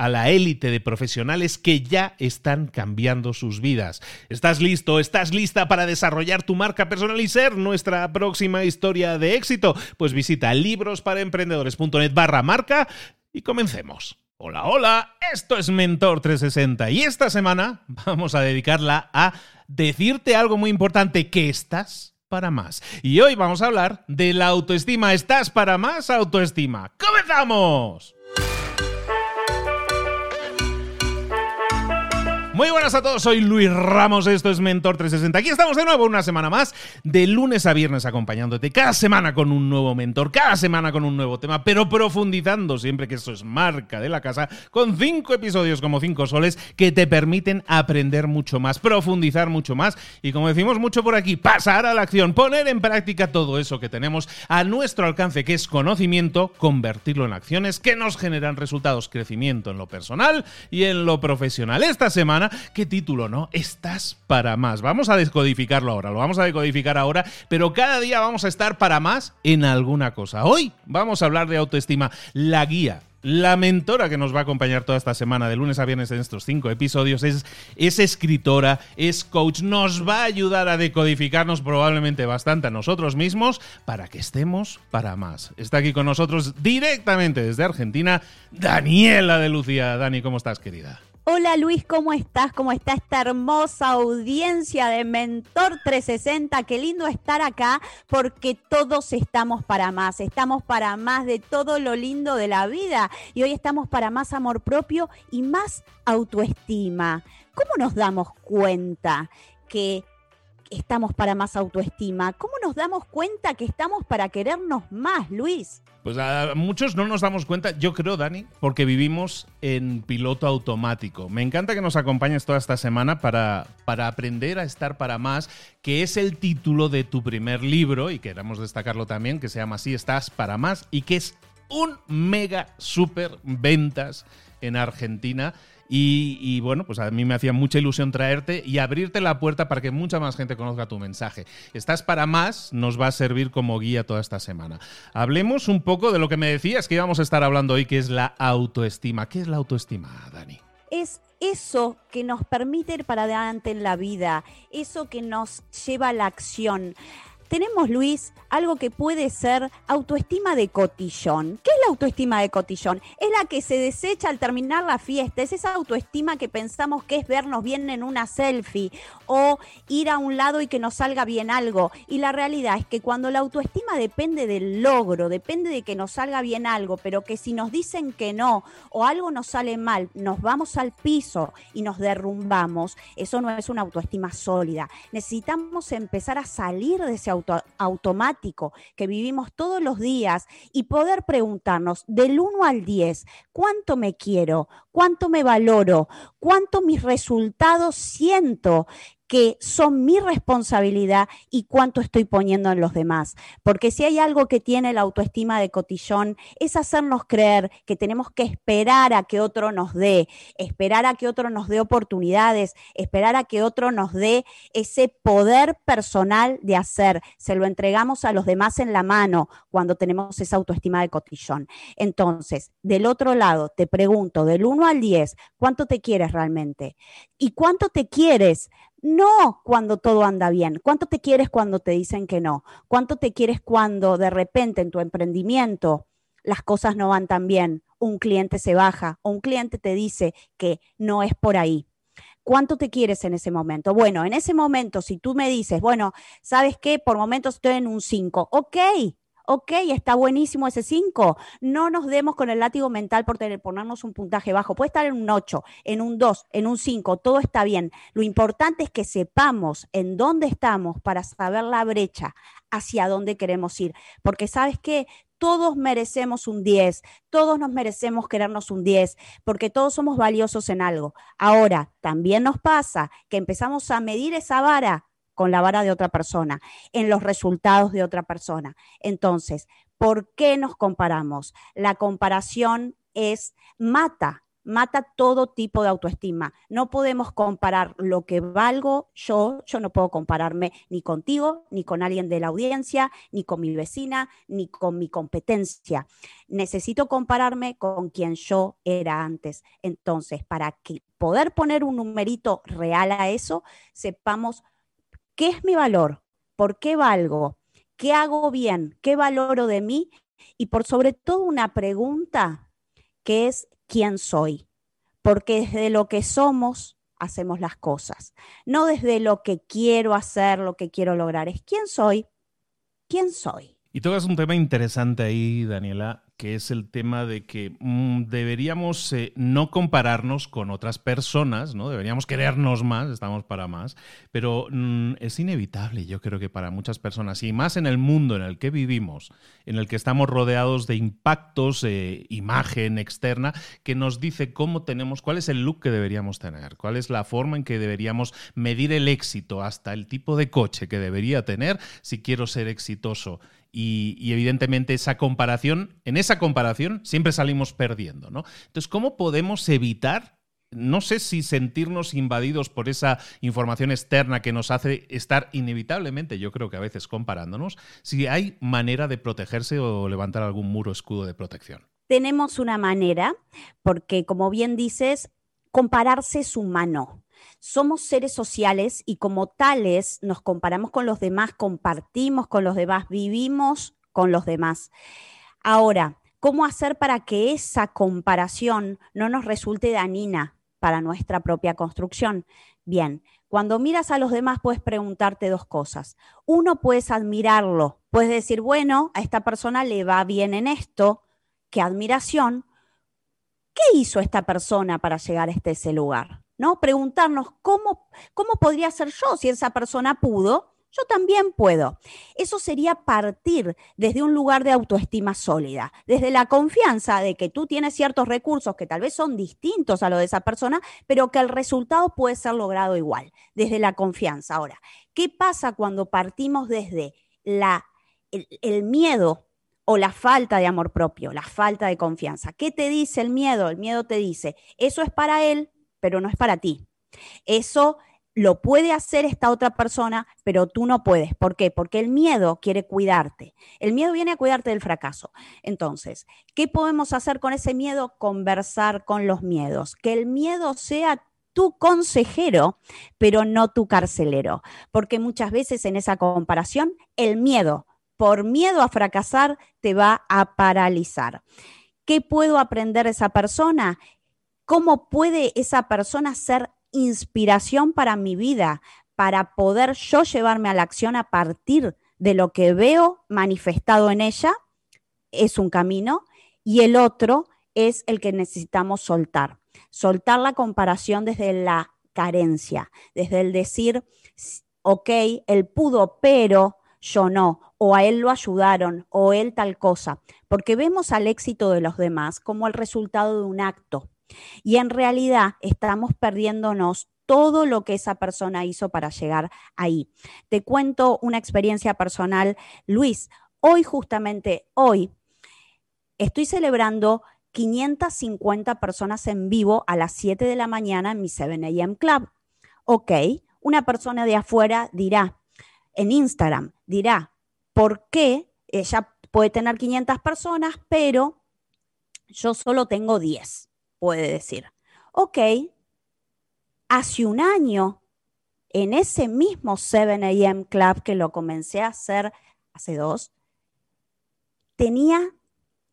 a la élite de profesionales que ya están cambiando sus vidas. ¿Estás listo? ¿Estás lista para desarrollar tu marca personal y ser nuestra próxima historia de éxito? Pues visita librosparaemprendedores.net barra marca y comencemos. Hola, hola, esto es Mentor 360 y esta semana vamos a dedicarla a decirte algo muy importante, que estás para más. Y hoy vamos a hablar de la autoestima. ¿Estás para más autoestima? ¡Comenzamos! Muy buenas a todos, soy Luis Ramos, esto es Mentor 360. Aquí estamos de nuevo una semana más, de lunes a viernes acompañándote, cada semana con un nuevo mentor, cada semana con un nuevo tema, pero profundizando siempre que esto es marca de la casa, con cinco episodios como cinco soles que te permiten aprender mucho más, profundizar mucho más y como decimos mucho por aquí, pasar a la acción, poner en práctica todo eso que tenemos a nuestro alcance, que es conocimiento, convertirlo en acciones que nos generan resultados, crecimiento en lo personal y en lo profesional. Esta semana qué título, ¿no? Estás para más. Vamos a descodificarlo ahora, lo vamos a decodificar ahora, pero cada día vamos a estar para más en alguna cosa. Hoy vamos a hablar de autoestima, la guía la mentora que nos va a acompañar toda esta semana, de lunes a viernes en estos cinco episodios, es, es, escritora, es coach, nos va a ayudar a decodificarnos probablemente bastante a nosotros mismos para que estemos para más. Está aquí con nosotros directamente desde Argentina, Daniela de Lucía. Dani, ¿cómo estás, querida? Hola Luis, ¿cómo estás? ¿Cómo está esta hermosa audiencia de Mentor 360? Qué lindo estar acá porque todos estamos para más, estamos para más de todo lo lindo de la vida y hoy estamos para más amor propio y más autoestima. ¿Cómo nos damos cuenta que estamos para más autoestima? ¿Cómo nos damos cuenta que estamos para querernos más, Luis? Pues a muchos no nos damos cuenta, yo creo, Dani, porque vivimos en piloto automático. Me encanta que nos acompañes toda esta semana para, para aprender a estar para más, que es el título de tu primer libro, y queremos destacarlo también, que se llama así, Estás para más, y que es un mega super ventas en Argentina. Y, bueno, pues a mí me hacía mucha ilusión traerte y abrirte la puerta para que mucha más gente conozca tu mensaje. Estás para más, nos va a servir como guía toda esta semana. Hablemos un poco de lo que me decías que íbamos a estar hablando hoy, que es la autoestima. ¿Qué es la autoestima, Dani? Es eso que nos permite ir para adelante en la vida, eso que nos lleva a la acción tenemos, Luis, algo que puede ser autoestima de cotillón. ¿Qué es la autoestima de cotillón? Es la que se desecha al terminar la fiesta, es esa autoestima que pensamos que es vernos bien en una selfie o ir a un lado y que nos salga bien algo. Y la realidad es que cuando la autoestima depende del logro, depende de que nos salga bien algo, pero que si nos dicen que no o algo nos sale mal, nos vamos al piso y nos derrumbamos, eso no es una autoestima sólida. Necesitamos empezar a salir de ese automático que vivimos todos los días y poder preguntarnos del 1 al 10, ¿cuánto me quiero? ¿Cuánto me valoro? ¿Cuánto mis resultados siento? Que son mi responsabilidad y cuánto estoy poniendo en los demás. Porque si hay algo que tiene la autoestima de cotillón, es hacernos creer que tenemos que esperar a que otro nos dé, esperar a que otro nos dé oportunidades, esperar a que otro nos dé ese poder personal de hacer. Se lo entregamos a los demás en la mano cuando tenemos esa autoestima de cotillón. Entonces, del otro lado, te pregunto, del 1 al 10, ¿cuánto te quieres realmente? ¿Y cuánto te quieres? No cuando todo anda bien. ¿Cuánto te quieres cuando te dicen que no? ¿Cuánto te quieres cuando de repente en tu emprendimiento las cosas no van tan bien? Un cliente se baja o un cliente te dice que no es por ahí. ¿Cuánto te quieres en ese momento? Bueno, en ese momento, si tú me dices, bueno, ¿sabes qué? Por momentos estoy en un 5. Ok, ok, está buenísimo ese 5. No nos demos con el látigo mental por tener, ponernos un puntaje bajo. Puede estar en un 8, en un 2, en un 5, todo está bien. Lo importante es que sepamos en dónde estamos para saber la brecha hacia dónde queremos ir. Porque sabes qué, todos merecemos un 10, todos nos merecemos querernos un 10, porque todos somos valiosos en algo. Ahora, también nos pasa que empezamos a medir esa vara con la vara de otra persona, en los resultados de otra persona. Entonces, ¿por qué nos comparamos? La comparación es mata, mata todo tipo de autoestima. No podemos comparar lo que valgo yo, yo no puedo compararme ni contigo, ni con alguien de la audiencia, ni con mi vecina, ni con mi competencia. Necesito compararme con quien yo era antes. Entonces, para que poder poner un numerito real a eso, sepamos ¿Qué es mi valor? ¿Por qué valgo? ¿Qué hago bien? ¿Qué valoro de mí? Y por sobre todo una pregunta que es ¿quién soy? Porque desde lo que somos hacemos las cosas, no desde lo que quiero hacer, lo que quiero lograr, es quién soy, quién soy. Y tocas un tema interesante ahí, Daniela, que es el tema de que mm, deberíamos eh, no compararnos con otras personas, ¿no? Deberíamos querernos más, estamos para más, pero mm, es inevitable, yo creo que para muchas personas, y más en el mundo en el que vivimos, en el que estamos rodeados de impactos, eh, imagen externa, que nos dice cómo tenemos, cuál es el look que deberíamos tener, cuál es la forma en que deberíamos medir el éxito, hasta el tipo de coche que debería tener si quiero ser exitoso y, evidentemente esa comparación, en esa comparación siempre salimos perdiendo, ¿no? Entonces, ¿cómo podemos evitar no sé si sentirnos invadidos por esa información externa que nos hace estar inevitablemente, yo creo que a veces comparándonos, si hay manera de protegerse o levantar algún muro escudo de protección. Tenemos una manera, porque como bien dices, compararse es humano somos seres sociales y como tales nos comparamos con los demás, compartimos con los demás, vivimos con los demás. Ahora, ¿cómo hacer para que esa comparación no nos resulte dañina para nuestra propia construcción? Bien, cuando miras a los demás puedes preguntarte dos cosas. Uno, puedes admirarlo, puedes decir, bueno, a esta persona le va bien en esto, qué admiración. ¿Qué hizo esta persona para llegar hasta ese lugar? ¿No? Preguntarnos cómo, cómo podría ser yo si esa persona pudo, yo también puedo. Eso sería partir desde un lugar de autoestima sólida, desde la confianza de que tú tienes ciertos recursos que tal vez son distintos a lo de esa persona, pero que el resultado puede ser logrado igual, desde la confianza. Ahora, ¿qué pasa cuando partimos desde la, el miedo o la falta de amor propio, la falta de confianza? ¿Qué te dice el miedo? El miedo te dice, eso es para él, pero no es para ti. Eso lo puede hacer esta otra persona, pero tú no puedes. ¿Por qué? Porque el miedo quiere cuidarte. El miedo viene a cuidarte del fracaso. Entonces, ¿qué podemos hacer con ese miedo? Conversar con los miedos. Que el miedo sea tu consejero, pero no tu carcelero. Porque muchas veces en esa comparación, el miedo, por miedo a fracasar, te va a paralizar. ¿Qué puedo aprender de esa persona? ¿Cómo puede esa persona ser inspiración para mi vida, para poder yo llevarme a la acción a partir de lo que veo manifestado en ella? Es un camino. Y el otro es el que necesitamos soltar. Soltar la comparación desde la carencia, desde el decir, ok, él pudo, pero yo no, o a él lo ayudaron, o él tal cosa, porque vemos al éxito de los demás como el resultado de un acto Y en realidad estamos perdiéndonos todo lo que esa persona hizo para llegar ahí. Te cuento una experiencia personal. Luis, hoy justamente, hoy, estoy celebrando 550 personas en vivo a las 7 de la mañana en mi 7 AM Club. Ok, una persona de afuera dirá, en Instagram, dirá, ¿por qué ella puede tener 500 personas, pero yo solo tengo 10? Puede decir. Ok, hace un año, en ese mismo 7 AM Club que lo comencé a hacer hace dos, tenía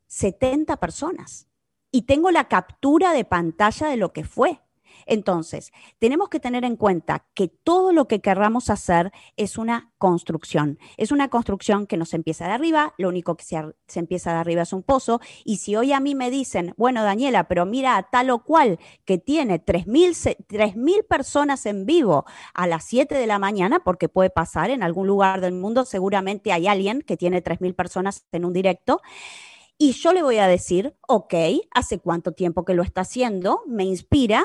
70 personas y tengo la captura de pantalla de lo que fue. Entonces, tenemos que tener en cuenta que todo lo que querramos hacer es una construcción. Es una construcción que no se empieza de arriba, lo único que se, empieza de arriba es un pozo. Y si hoy a mí me dicen, bueno, Daniela, pero mira a tal o cual que tiene 3.000 personas en vivo a las 7 de la mañana, porque puede pasar en algún lugar del mundo, seguramente hay alguien que tiene 3.000 personas en un directo. Y yo le voy a decir, ok, ¿hace cuánto tiempo que lo está haciendo? Me inspira,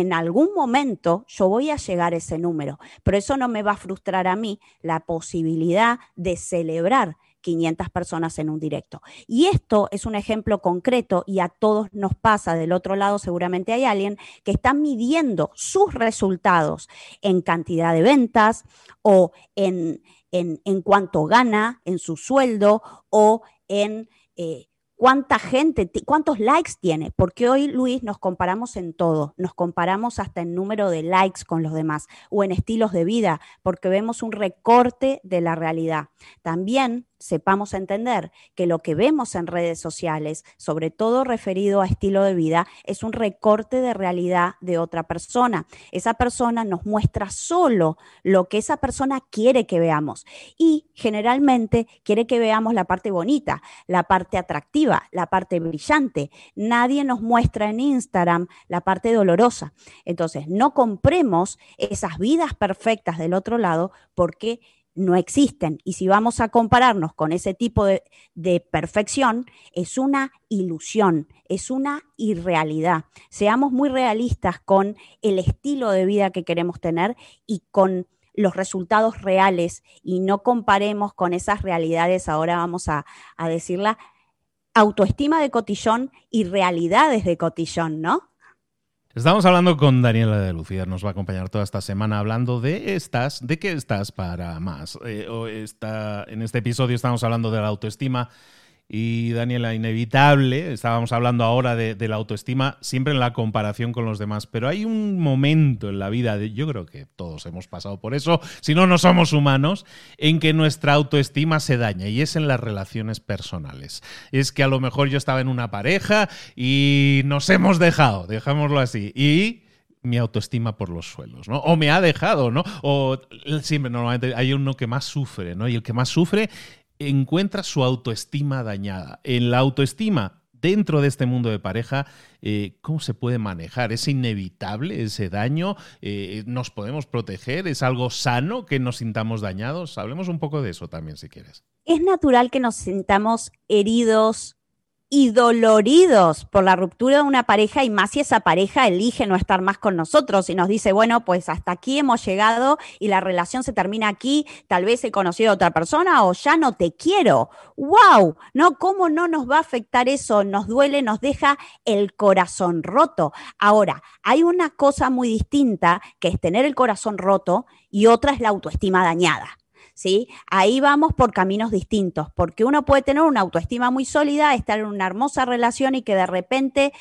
en algún momento yo voy a llegar a ese número, pero eso no me va a frustrar a mí la posibilidad de celebrar 500 personas en un directo. Y esto es un ejemplo concreto y a todos nos pasa. Del otro lado seguramente hay alguien que está midiendo sus resultados en cantidad de ventas o en, en, en gana, en su sueldo o en... Eh, cuánta gente, cuántos likes tiene, porque hoy, Luis, nos comparamos en todo, nos comparamos hasta en número de likes con los demás o en estilos de vida, porque vemos un recorte de la realidad. También sepamos entender que lo que vemos en redes sociales, sobre todo referido a estilo de vida, es un recorte de realidad de otra persona. Esa persona nos muestra solo lo que esa persona quiere que veamos y generalmente quiere que veamos la parte bonita, la parte atractiva, la parte brillante. Nadie nos muestra en Instagram la parte dolorosa. Entonces, no compremos esas vidas perfectas del otro lado porque no existen. Y si vamos a compararnos con ese tipo de, perfección, es una ilusión, es una irrealidad. Seamos muy realistas con el estilo de vida que queremos tener y con los resultados reales y no comparemos con esas realidades, ahora vamos a, a decirla, autoestima de cotillón y realidades de cotillón, ¿no? Estamos hablando con Daniela de Lucía, nos va a acompañar toda esta semana hablando de estas, de qué estás para más. Eh, en este episodio estamos hablando de la autoestima y Daniela, inevitable, estábamos hablando ahora de, la autoestima, siempre en la comparación con los demás, pero hay un momento en la vida, de, yo creo que todos hemos pasado por eso, si no, no somos humanos, en que nuestra autoestima se daña y es en las relaciones personales. Es que a lo mejor yo estaba en una pareja y nos hemos dejado, dejámoslo así, y mi autoestima por los suelos, ¿no? O me ha dejado, ¿no? O siempre normalmente hay uno que más sufre, ¿no? Y el que más sufre encuentra su autoestima dañada. En la autoestima dentro de este mundo de pareja, eh, ¿cómo se puede manejar? ¿Es inevitable ese daño? Eh, ¿Nos podemos proteger? ¿Es algo sano que nos sintamos dañados? Hablemos un poco de eso también, si quieres. Es natural que nos sintamos heridos, y doloridos por la ruptura de una pareja y más si esa pareja elige no estar más con nosotros y nos dice, bueno, pues hasta aquí hemos llegado y la relación se termina aquí, tal vez he conocido a otra persona o ya no te quiero. ¡Wow! ¿No? ¿Cómo no nos va a afectar eso? Nos duele, nos deja el corazón roto. Ahora, hay una cosa muy distinta que es tener el corazón roto y otra es la autoestima dañada. ¿Sí? Ahí vamos por caminos distintos, porque uno puede tener una autoestima muy sólida, estar en una hermosa relación y que de repente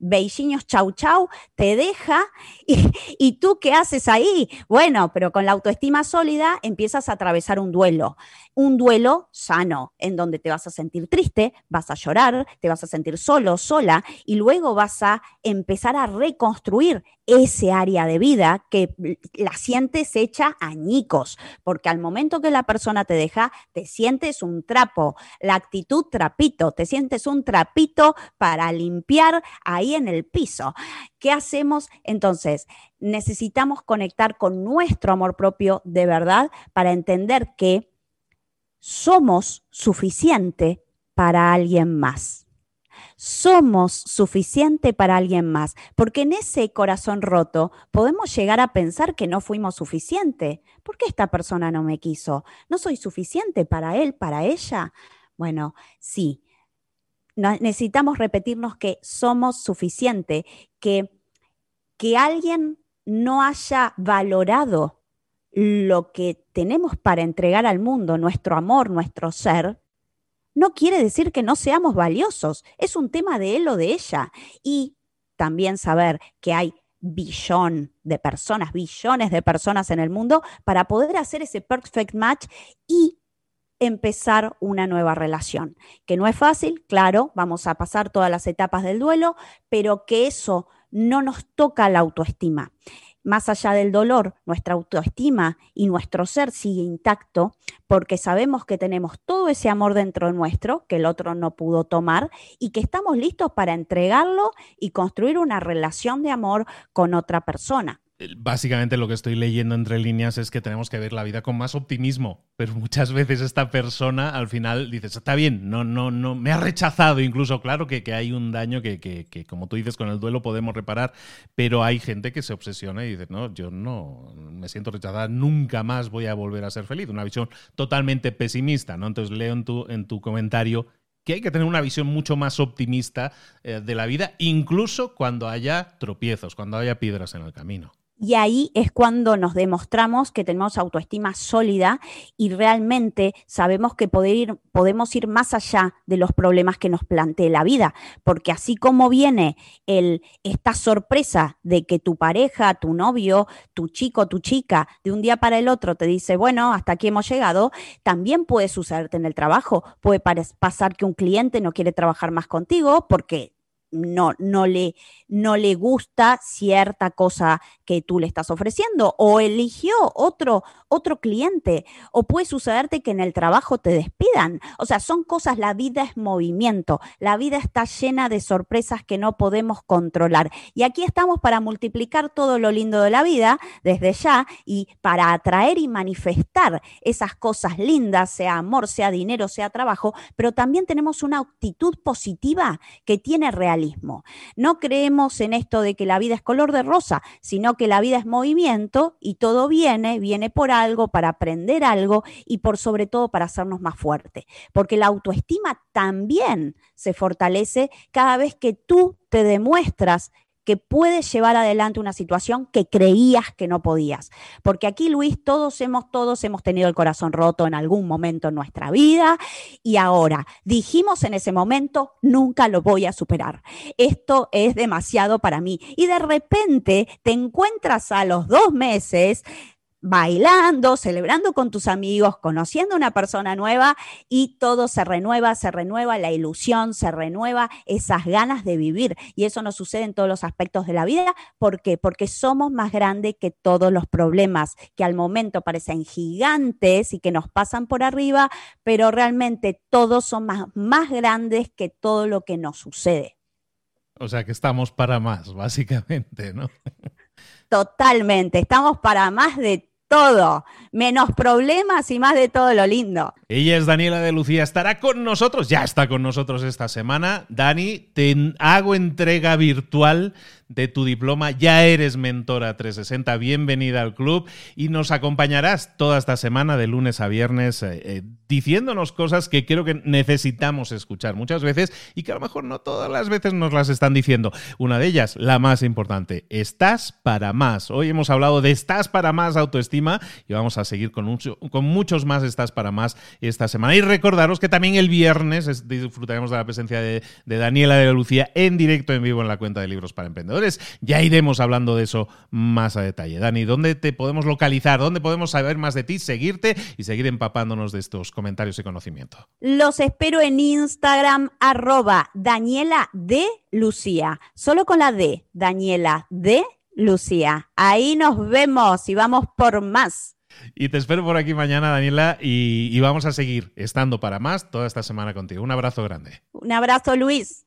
beijinhos chau chau, te deja y, tú qué haces ahí? Bueno, pero con la autoestima sólida empiezas a atravesar un duelo, un duelo sano, en donde te vas a sentir triste, vas a llorar, te vas a sentir solo, sola y luego vas a empezar a reconstruir ese área de vida que la sientes hecha añicos, porque al momento que la persona te deja, te sientes un trapo, la actitud trapito, te sientes un trapito para limpiar ahí en el piso. ¿Qué hacemos? Entonces, necesitamos conectar con nuestro amor propio de verdad para entender que somos suficiente para alguien más. somos suficiente para alguien más, porque en ese corazón roto podemos llegar a pensar que no fuimos suficiente. ¿Por qué esta persona no me quiso? ¿No soy suficiente para él, para ella? Bueno, sí. Necesitamos repetirnos que somos suficiente, que, que alguien no haya valorado lo que tenemos para entregar al mundo, nuestro amor, nuestro ser, no quiere decir que no seamos valiosos. Es un tema de él o de ella. Y también saber que hay billón de personas, billones de personas en el mundo para poder hacer ese perfect match y empezar una nueva relación. Que no es fácil, claro, vamos a pasar todas las etapas del duelo, pero que eso no nos toca la autoestima más allá del dolor, nuestra autoestima y nuestro ser sigue intacto porque sabemos que tenemos todo ese amor dentro nuestro que el otro no pudo tomar y que estamos listos para entregarlo y construir una relación de amor con otra persona básicamente lo que estoy leyendo entre líneas es que tenemos que ver la vida con más optimismo, pero muchas veces esta persona al final dices, está bien, no, no, no, me ha rechazado incluso, claro que, hay un daño que, que, como tú dices, con el duelo podemos reparar, pero hay gente que se obsesiona y dice, no, yo no me siento rechazada, nunca más voy a volver a ser feliz, una visión totalmente pesimista, ¿no? Entonces leo en tu, en tu comentario que hay que tener una visión mucho más optimista eh, de la vida, incluso cuando haya tropiezos, cuando haya piedras en el camino. Y ahí es cuando nos demostramos que tenemos autoestima sólida y realmente sabemos que podemos ir más allá de los problemas que nos plantee la vida. Porque así como viene el, esta sorpresa de que tu pareja, tu novio, tu chico, tu chica, de un día para el otro te dice, bueno, hasta aquí hemos llegado, también puede sucederte en el trabajo. Puede pasar que un cliente no quiere trabajar más contigo porque no, no, le, no le gusta cierta cosa que tú le estás ofreciendo o eligió otro, otro cliente o puede sucederte que en el trabajo te despidan. O sea, son cosas, la vida es movimiento, la vida está llena de sorpresas que no podemos controlar. Y aquí estamos para multiplicar todo lo lindo de la vida desde ya y para atraer y manifestar esas cosas lindas, sea amor, sea dinero, sea trabajo, pero también tenemos una actitud positiva que tiene No creemos en esto de que la vida es color de rosa, sino que la vida es movimiento y todo viene, viene por algo, para aprender algo y por sobre todo para hacernos más fuertes. Porque la autoestima también se fortalece cada vez que tú te demuestras que puedes llevar adelante una situación que creías que no podías. Porque aquí, Luis, todos hemos, todos hemos tenido el corazón roto en algún momento en nuestra vida y ahora dijimos en ese momento, nunca lo voy a superar. Esto es demasiado para mí. Y de repente te encuentras a los dos meses bailando, celebrando con tus amigos, conociendo a una persona nueva y todo se renueva, se renueva la ilusión, se renueva esas ganas de vivir. Y eso nos sucede en todos los aspectos de la vida. ¿Por qué? Porque somos más grandes que todos los problemas que al momento parecen gigantes y que nos pasan por arriba, pero realmente todos son más, más grandes que todo lo que nos sucede. O sea que estamos para más, básicamente, ¿no? Totalmente, estamos para más de todo, menos problemas y más de todo lo lindo. Ella es Daniela de Lucía, estará con nosotros, ya está con nosotros esta semana. Dani, te hago entrega virtual de tu diploma, ya eres mentora 360, bienvenida al club y nos acompañarás toda esta semana de lunes a viernes eh, eh, diciéndonos cosas que creo que necesitamos escuchar muchas veces y que a lo mejor no todas las veces nos las están diciendo. Una de ellas, la más importante, estás para más. Hoy hemos hablado de estás para más autoestima y vamos a seguir con, con muchos más estás para más esta semana. Y recordaros que también el viernes disfrutaremos de la presencia de, de Daniela de Lucía en directo en vivo en la cuenta de libros para emprendedores ya iremos hablando de eso más a detalle. Dani, ¿dónde te podemos localizar? ¿Dónde podemos saber más de ti, seguirte y seguir empapándonos de estos comentarios y conocimiento? Los espero en Instagram, arroba Daniela de Lucía. Solo con la D, Daniela de Lucía. Ahí nos vemos y vamos por más. Y te espero por aquí mañana, Daniela, y, y, vamos a seguir estando para más toda esta semana contigo. Un abrazo grande. Un abrazo, Luis.